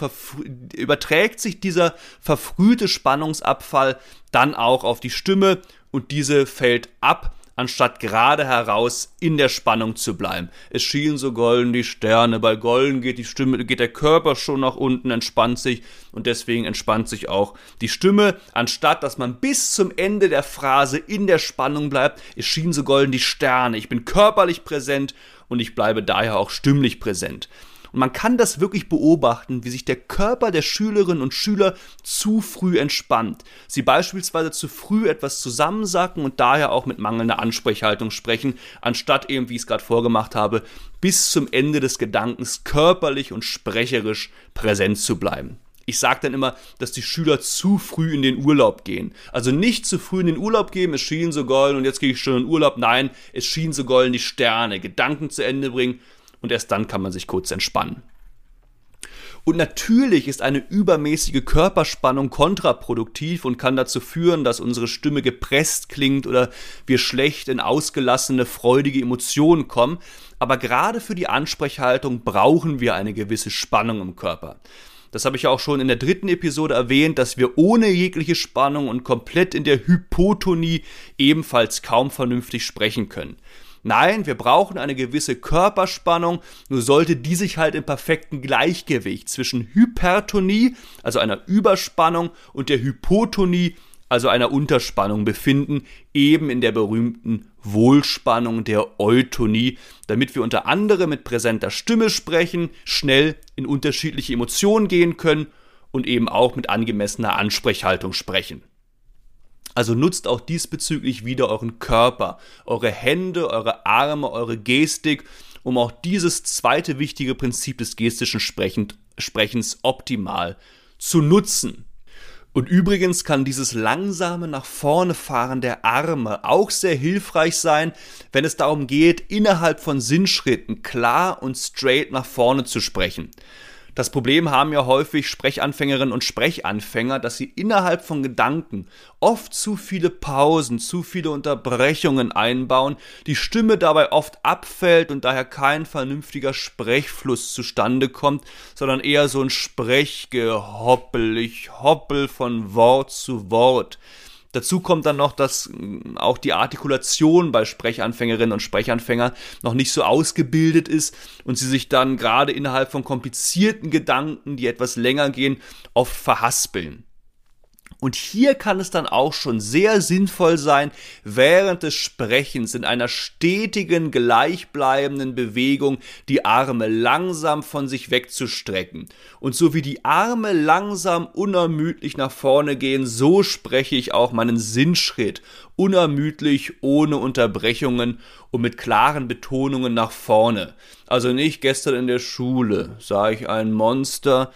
überträgt sich dieser verfrühte Spannungsabfall dann auch auf die Stimme und diese fällt ab anstatt gerade heraus in der Spannung zu bleiben. Es schienen so golden die Sterne, bei golden geht die Stimme, geht der Körper schon nach unten, entspannt sich und deswegen entspannt sich auch die Stimme, anstatt dass man bis zum Ende der Phrase in der Spannung bleibt. Es schienen so golden die Sterne, ich bin körperlich präsent und ich bleibe daher auch stimmlich präsent. Und man kann das wirklich beobachten, wie sich der Körper der Schülerinnen und Schüler zu früh entspannt. Sie beispielsweise zu früh etwas zusammensacken und daher auch mit mangelnder Ansprechhaltung sprechen, anstatt eben, wie ich es gerade vorgemacht habe, bis zum Ende des Gedankens körperlich und sprecherisch präsent zu bleiben. Ich sage dann immer, dass die Schüler zu früh in den Urlaub gehen. Also nicht zu früh in den Urlaub gehen, es schien so golden und jetzt gehe ich schon in den Urlaub. Nein, es schien so golden die Sterne. Gedanken zu Ende bringen und erst dann kann man sich kurz entspannen. Und natürlich ist eine übermäßige Körperspannung kontraproduktiv und kann dazu führen, dass unsere Stimme gepresst klingt oder wir schlecht in ausgelassene, freudige Emotionen kommen. Aber gerade für die Ansprechhaltung brauchen wir eine gewisse Spannung im Körper. Das habe ich ja auch schon in der dritten Episode erwähnt, dass wir ohne jegliche Spannung und komplett in der Hypotonie ebenfalls kaum vernünftig sprechen können. Nein, wir brauchen eine gewisse Körperspannung, nur sollte die sich halt im perfekten Gleichgewicht zwischen Hypertonie, also einer Überspannung, und der Hypotonie, also einer Unterspannung befinden, eben in der berühmten Wohlspannung der Eutonie, damit wir unter anderem mit präsenter Stimme sprechen, schnell in unterschiedliche Emotionen gehen können und eben auch mit angemessener Ansprechhaltung sprechen. Also nutzt auch diesbezüglich wieder euren Körper, eure Hände, eure Arme, eure Gestik, um auch dieses zweite wichtige Prinzip des gestischen Sprechens optimal zu nutzen. Und übrigens kann dieses langsame nach vorne fahren der Arme auch sehr hilfreich sein, wenn es darum geht, innerhalb von Sinnschritten klar und straight nach vorne zu sprechen. Das Problem haben ja häufig Sprechanfängerinnen und Sprechanfänger, dass sie innerhalb von Gedanken oft zu viele Pausen, zu viele Unterbrechungen einbauen, die Stimme dabei oft abfällt und daher kein vernünftiger Sprechfluss zustande kommt, sondern eher so ein Sprechgehoppel, ich hoppel von Wort zu Wort. Dazu kommt dann noch, dass mm, auch die Artikulation bei Sprechanfängerinnen und Sprechanfängern noch nicht so ausgebildet ist und sie sich dann gerade innerhalb von komplizierten Gedanken, die etwas länger gehen, oft verhaspeln. Und hier kann es dann auch schon sehr sinnvoll sein, während des Sprechens in einer stetigen, gleichbleibenden Bewegung die Arme langsam von sich wegzustrecken. Und so wie die Arme langsam unermüdlich nach vorne gehen, so spreche ich auch meinen Sinnschritt unermüdlich, ohne Unterbrechungen und mit klaren Betonungen nach vorne. Also nicht gestern in der Schule sah ich ein Monster,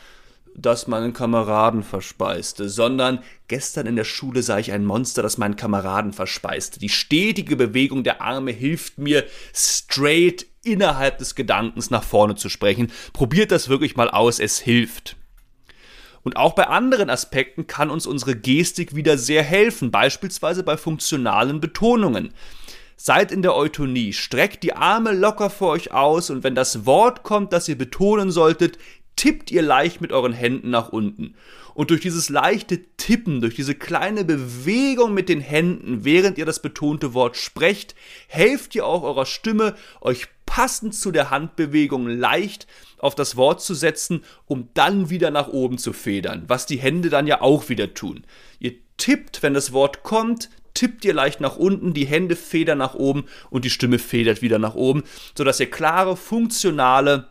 das meinen Kameraden verspeiste, sondern gestern in der Schule sah ich ein Monster, das meinen Kameraden verspeiste. Die stetige Bewegung der Arme hilft mir, straight innerhalb des Gedankens nach vorne zu sprechen. Probiert das wirklich mal aus, es hilft. Und auch bei anderen Aspekten kann uns unsere Gestik wieder sehr helfen, beispielsweise bei funktionalen Betonungen. Seid in der Eutonie, streckt die Arme locker vor euch aus und wenn das Wort kommt, das ihr betonen solltet, tippt ihr leicht mit euren Händen nach unten. Und durch dieses leichte Tippen, durch diese kleine Bewegung mit den Händen, während ihr das betonte Wort sprecht, helft ihr auch eurer Stimme, euch passend zu der Handbewegung leicht auf das Wort zu setzen, um dann wieder nach oben zu federn, was die Hände dann ja auch wieder tun. Ihr tippt, wenn das Wort kommt, tippt ihr leicht nach unten, die Hände federn nach oben und die Stimme federt wieder nach oben, sodass ihr klare, funktionale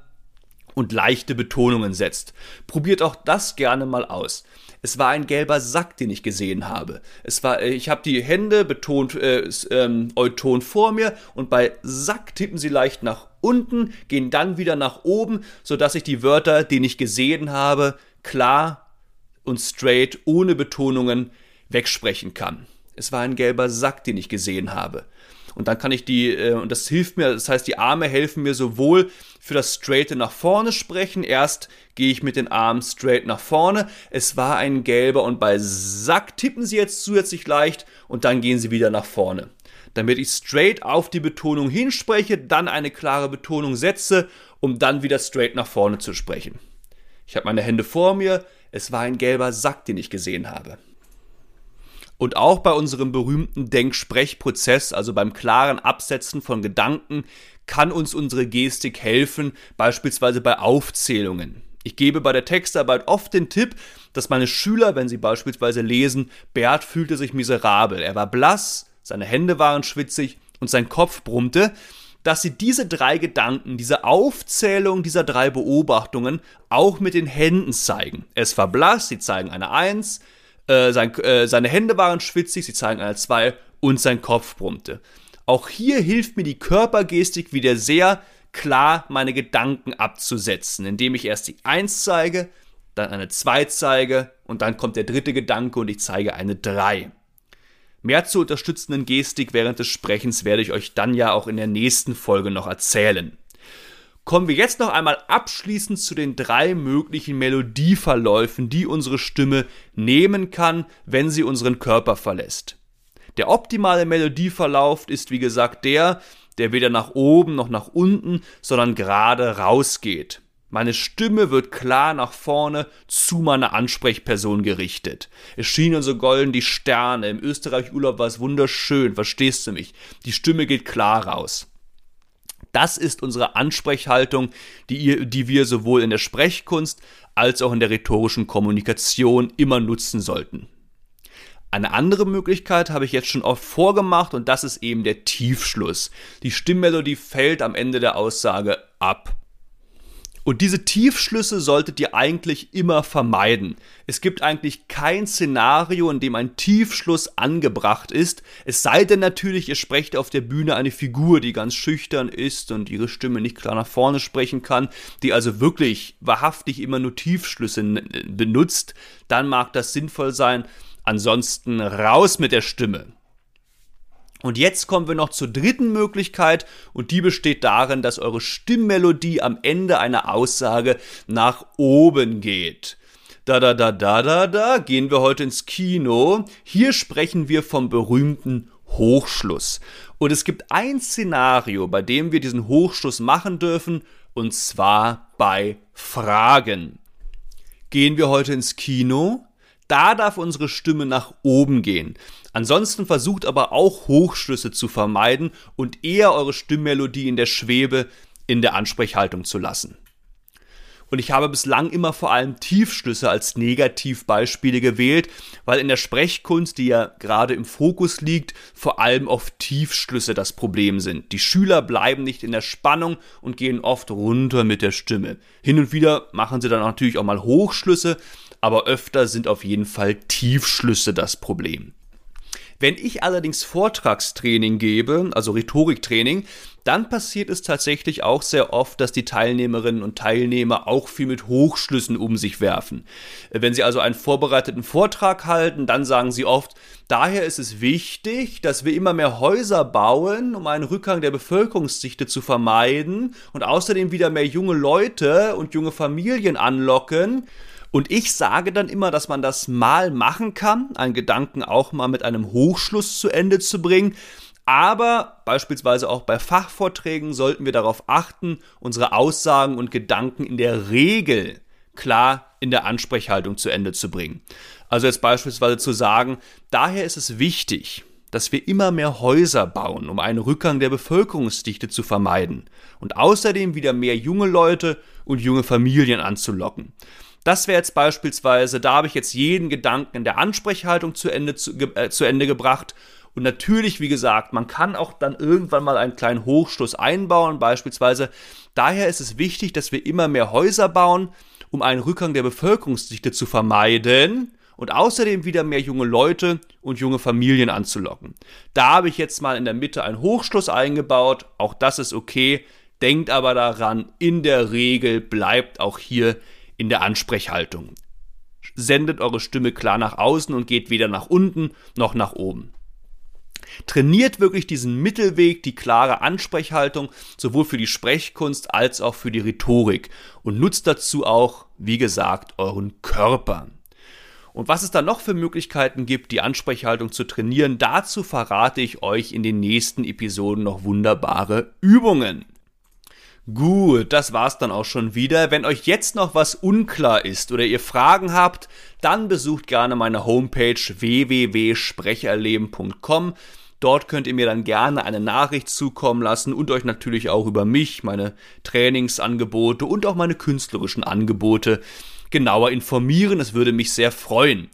und leichte Betonungen setzt. Probiert auch das gerne mal aus. Es war ein gelber Sack, den ich gesehen habe. Es war, äh, ich habe die Hände betont, äh, ähm, Euton vor mir und bei Sack tippen sie leicht nach unten, gehen dann wieder nach oben, sodass ich die Wörter, die ich gesehen habe, klar und straight, ohne Betonungen wegsprechen kann. Es war ein gelber Sack, den ich gesehen habe. Und dann kann ich die, äh, und das hilft mir, das heißt, die Arme helfen mir sowohl für das straighte nach vorne sprechen. Erst gehe ich mit den Armen straight nach vorne. Es war ein gelber und bei Sack tippen sie jetzt zusätzlich leicht und dann gehen sie wieder nach vorne. Damit ich straight auf die Betonung hinspreche, dann eine klare Betonung setze, um dann wieder straight nach vorne zu sprechen. Ich habe meine Hände vor mir. Es war ein gelber Sack, den ich gesehen habe. Und auch bei unserem berühmten Denk-Sprech-Prozess, also beim klaren Absetzen von Gedanken, kann uns unsere Gestik helfen, beispielsweise bei Aufzählungen. Ich gebe bei der Textarbeit oft den Tipp, dass meine Schüler, wenn sie beispielsweise lesen, Bert fühlte sich miserabel, er war blass, seine Hände waren schwitzig und sein Kopf brummte, dass sie diese drei Gedanken, diese Aufzählung dieser drei Beobachtungen auch mit den Händen zeigen. Es war blass, sie zeigen eine Eins, äh, sein, äh, seine Hände waren schwitzig, sie zeigen eine 2 und sein Kopf brummte. Auch hier hilft mir die Körpergestik wieder sehr klar, meine Gedanken abzusetzen, indem ich erst die 1 zeige, dann eine 2 zeige und dann kommt der dritte Gedanke und ich zeige eine 3. Mehr zur unterstützenden Gestik während des Sprechens werde ich euch dann ja auch in der nächsten Folge noch erzählen. Kommen wir jetzt noch einmal abschließend zu den drei möglichen Melodieverläufen, die unsere Stimme nehmen kann, wenn sie unseren Körper verlässt. Der optimale Melodieverlauf ist wie gesagt der, der weder nach oben noch nach unten, sondern gerade rausgeht. Meine Stimme wird klar nach vorne zu meiner Ansprechperson gerichtet. Es schienen so golden die Sterne. Im Österreich-Urlaub war es wunderschön, verstehst du mich? Die Stimme geht klar raus. Das ist unsere Ansprechhaltung, die, die wir sowohl in der Sprechkunst als auch in der rhetorischen Kommunikation immer nutzen sollten. Eine andere Möglichkeit habe ich jetzt schon oft vorgemacht und das ist eben der Tiefschluss. Die Stimmmelodie fällt am Ende der Aussage ab. Und diese Tiefschlüsse solltet ihr eigentlich immer vermeiden. Es gibt eigentlich kein Szenario, in dem ein Tiefschluss angebracht ist, es sei denn natürlich, ihr sprecht auf der Bühne eine Figur, die ganz schüchtern ist und ihre Stimme nicht klar nach vorne sprechen kann, die also wirklich wahrhaftig immer nur Tiefschlüsse benutzt, dann mag das sinnvoll sein. Ansonsten raus mit der Stimme. Und jetzt kommen wir noch zur dritten Möglichkeit und die besteht darin, dass eure Stimmmelodie am Ende einer Aussage nach oben geht. Da da da da da da gehen wir heute ins Kino. Hier sprechen wir vom berühmten Hochschluss. Und es gibt ein Szenario, bei dem wir diesen Hochschluss machen dürfen, und zwar bei Fragen. Gehen wir heute ins Kino? Da darf unsere Stimme nach oben gehen. Ansonsten versucht aber auch Hochschlüsse zu vermeiden und eher eure Stimmmelodie in der Schwebe in der Ansprechhaltung zu lassen. Und ich habe bislang immer vor allem Tiefschlüsse als Negativbeispiele gewählt, weil in der Sprechkunst, die ja gerade im Fokus liegt, vor allem oft Tiefschlüsse das Problem sind. Die Schüler bleiben nicht in der Spannung und gehen oft runter mit der Stimme. Hin und wieder machen sie dann natürlich auch mal Hochschlüsse, aber öfter sind auf jeden Fall Tiefschlüsse das Problem. Wenn ich allerdings Vortragstraining gebe, also Rhetoriktraining, dann passiert es tatsächlich auch sehr oft, dass die Teilnehmerinnen und Teilnehmer auch viel mit Hochschlüssen um sich werfen. Wenn sie also einen vorbereiteten Vortrag halten, dann sagen sie oft, daher ist es wichtig, dass wir immer mehr Häuser bauen, um einen Rückgang der Bevölkerungsdichte zu vermeiden und außerdem wieder mehr junge Leute und junge Familien anlocken. Und ich sage dann immer, dass man das mal machen kann, einen Gedanken auch mal mit einem Hochschluss zu Ende zu bringen. Aber beispielsweise auch bei Fachvorträgen sollten wir darauf achten, unsere Aussagen und Gedanken in der Regel klar in der Ansprechhaltung zu Ende zu bringen. Also jetzt beispielsweise zu sagen, daher ist es wichtig, dass wir immer mehr Häuser bauen, um einen Rückgang der Bevölkerungsdichte zu vermeiden und außerdem wieder mehr junge Leute und junge Familien anzulocken. Das wäre jetzt beispielsweise, da habe ich jetzt jeden Gedanken in der Ansprechhaltung zu Ende, zu, äh, zu Ende gebracht und natürlich, wie gesagt, man kann auch dann irgendwann mal einen kleinen Hochschluss einbauen. Beispielsweise, daher ist es wichtig, dass wir immer mehr Häuser bauen, um einen Rückgang der Bevölkerungsdichte zu vermeiden und außerdem wieder mehr junge Leute und junge Familien anzulocken. Da habe ich jetzt mal in der Mitte einen Hochschluss eingebaut. Auch das ist okay. Denkt aber daran, in der Regel bleibt auch hier in der Ansprechhaltung. Sendet eure Stimme klar nach außen und geht weder nach unten noch nach oben. Trainiert wirklich diesen Mittelweg, die klare Ansprechhaltung, sowohl für die Sprechkunst als auch für die Rhetorik und nutzt dazu auch, wie gesagt, euren Körper. Und was es da noch für Möglichkeiten gibt, die Ansprechhaltung zu trainieren, dazu verrate ich euch in den nächsten Episoden noch wunderbare Übungen. Gut, das war's dann auch schon wieder. Wenn euch jetzt noch was unklar ist oder ihr Fragen habt, dann besucht gerne meine Homepage www.sprecherleben.com. Dort könnt ihr mir dann gerne eine Nachricht zukommen lassen und euch natürlich auch über mich, meine Trainingsangebote und auch meine künstlerischen Angebote genauer informieren. Es würde mich sehr freuen.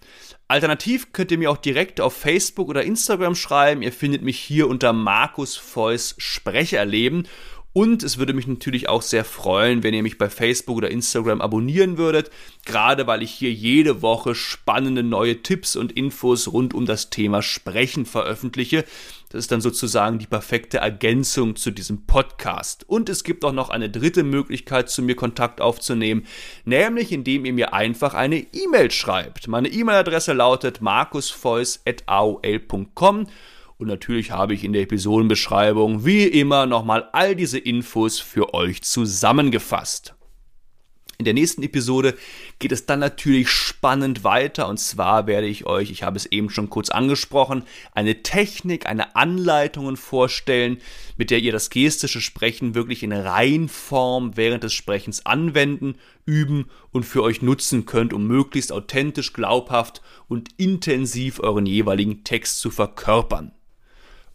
Alternativ könnt ihr mir auch direkt auf Facebook oder Instagram schreiben. Ihr findet mich hier unter Markus Feuss Sprecherleben. Und es würde mich natürlich auch sehr freuen, wenn ihr mich bei Facebook oder Instagram abonnieren würdet, gerade weil ich hier jede Woche spannende neue Tipps und Infos rund um das Thema Sprechen veröffentliche. Das ist dann sozusagen die perfekte Ergänzung zu diesem Podcast. Und es gibt auch noch eine dritte Möglichkeit, zu mir Kontakt aufzunehmen, nämlich indem ihr mir einfach eine E-Mail schreibt. Meine E-Mail-Adresse lautet markusfeuss.aol.com und natürlich habe ich in der Episodenbeschreibung wie immer nochmal all diese Infos für euch zusammengefasst. In der nächsten Episode geht es dann natürlich spannend weiter und zwar werde ich euch, ich habe es eben schon kurz angesprochen, eine Technik, eine Anleitung vorstellen, mit der ihr das gestische Sprechen wirklich in Reinform während des Sprechens anwenden, üben und für euch nutzen könnt, um möglichst authentisch, glaubhaft und intensiv euren jeweiligen Text zu verkörpern.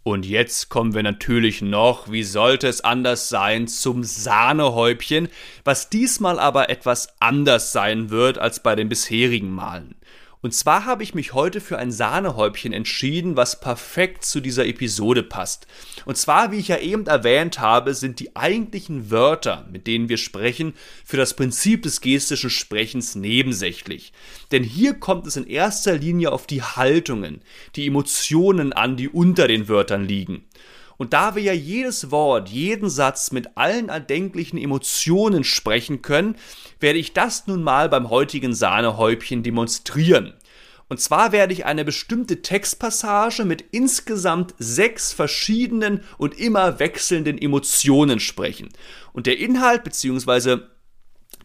Und jetzt kommen wir natürlich noch, wie sollte es anders sein, zum Sahnehäubchen, was diesmal aber etwas anders sein wird als bei den bisherigen Malen. Und zwar habe ich mich heute für ein Sahnehäubchen entschieden, was perfekt zu dieser Episode passt. Und zwar, wie ich ja eben erwähnt habe, sind die eigentlichen Wörter, mit denen wir sprechen, für das Prinzip des gestischen Sprechens nebensächlich. Denn hier kommt es in erster Linie auf die Haltungen, die Emotionen an, die unter den Wörtern liegen. Und da wir ja jedes Wort, jeden Satz mit allen erdenklichen Emotionen sprechen können, werde ich das nun mal beim heutigen Sahnehäubchen demonstrieren. Und zwar werde ich eine bestimmte Textpassage mit insgesamt sechs verschiedenen und immer wechselnden Emotionen sprechen. Und der Inhalt bzw.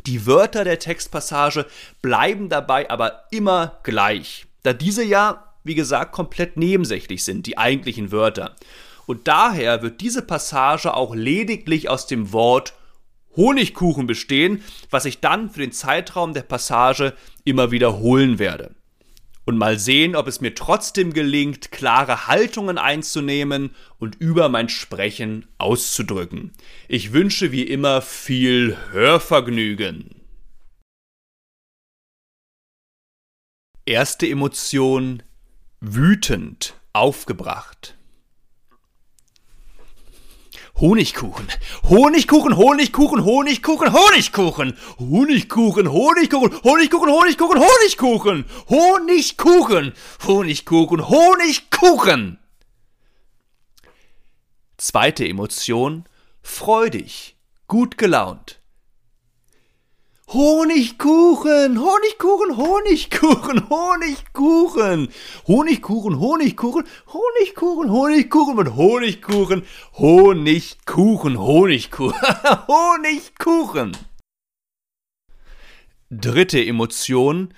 die Wörter der Textpassage bleiben dabei aber immer gleich, da diese ja, wie gesagt, komplett nebensächlich sind, die eigentlichen Wörter. Und daher wird diese Passage auch lediglich aus dem Wort Honigkuchen bestehen, was ich dann für den Zeitraum der Passage immer wiederholen werde. Und mal sehen, ob es mir trotzdem gelingt, klare Haltungen einzunehmen und über mein Sprechen auszudrücken. Ich wünsche wie immer viel Hörvergnügen. Erste Emotion wütend aufgebracht. Honigkuchen. Honigkuchen, Honigkuchen, Honigkuchen, Honigkuchen. Honigkuchen, Honigkuchen, Honigkuchen, Honigkuchen, Honigkuchen. Honigkuchen, Honigkuchen, Honigkuchen. Zweite Emotion, freudig, gut gelaunt. Honigkuchen, Honigkuchen, Honigkuchen, Honigkuchen, Honigkuchen, Honigkuchen, Honigkuchen, Honigkuchen mit Honigkuchen, Honigkuchen, Honigkuchen, Honigkuchen. Dritte Emotion,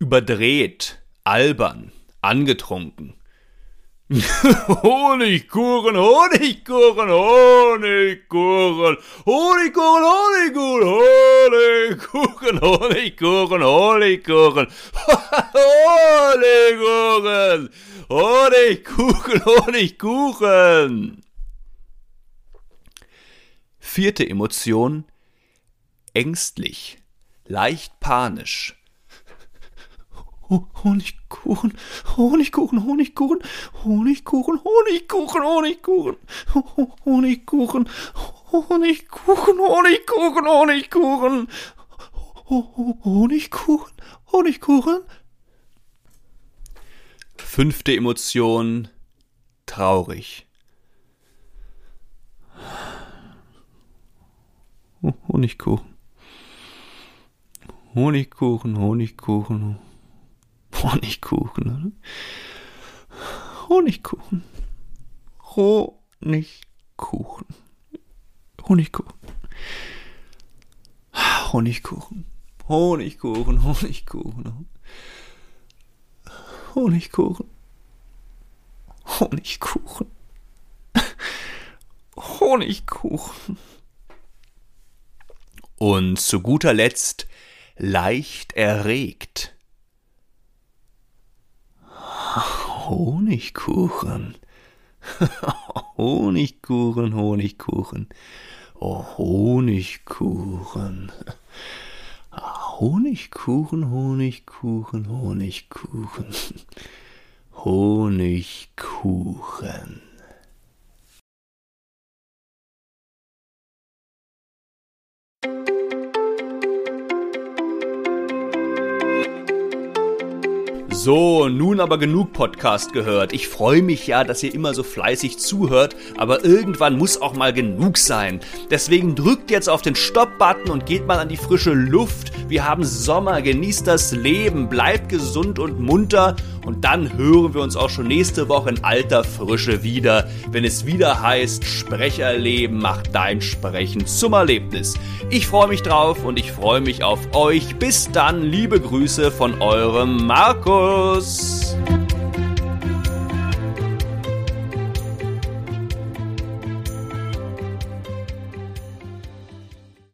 überdreht, albern, angetrunken. Honigkuchen, Honigkuchen, Honigkuchen, Honigkuchen, Honigkuchen, Honigkuchen, Honigkuchen, Honigkuchen, Honigkuchen, Honigkuchen, Honigkuchen. Vierte Emotion, ängstlich, leicht panisch. Honigkuchen, Honigkuchen, Honigkuchen, Honigkuchen, Honigkuchen, Honigkuchen, Honigkuchen, Honigkuchen, Honigkuchen, Honigkuchen, Honigkuchen, Honigkuchen. Fünfte Emotion, traurig. Honigkuchen. Honigkuchen, Honigkuchen. Honigkuchen. Honigkuchen. Honigkuchen. Honigkuchen. Honigkuchen. Honigkuchen, Honigkuchen. Honigkuchen. Honigkuchen. Honigkuchen. Und zu guter Letzt leicht erregt. Honigkuchen. Honigkuchen, Honigkuchen. Oh, Honigkuchen. Honigkuchen, Honigkuchen, Honigkuchen. Honigkuchen. So, nun aber genug Podcast gehört. Ich freue mich ja, dass ihr immer so fleißig zuhört, aber irgendwann muss auch mal genug sein. Deswegen drückt jetzt auf den Stopp-Button und geht mal an die frische Luft. Wir haben Sommer, genießt das Leben, bleibt gesund und munter und dann hören wir uns auch schon nächste Woche in alter Frische wieder, wenn es wieder heißt, Sprecherleben macht dein Sprechen zum Erlebnis. Ich freue mich drauf und ich freue mich auf euch. Bis dann, liebe Grüße von eurem Markus.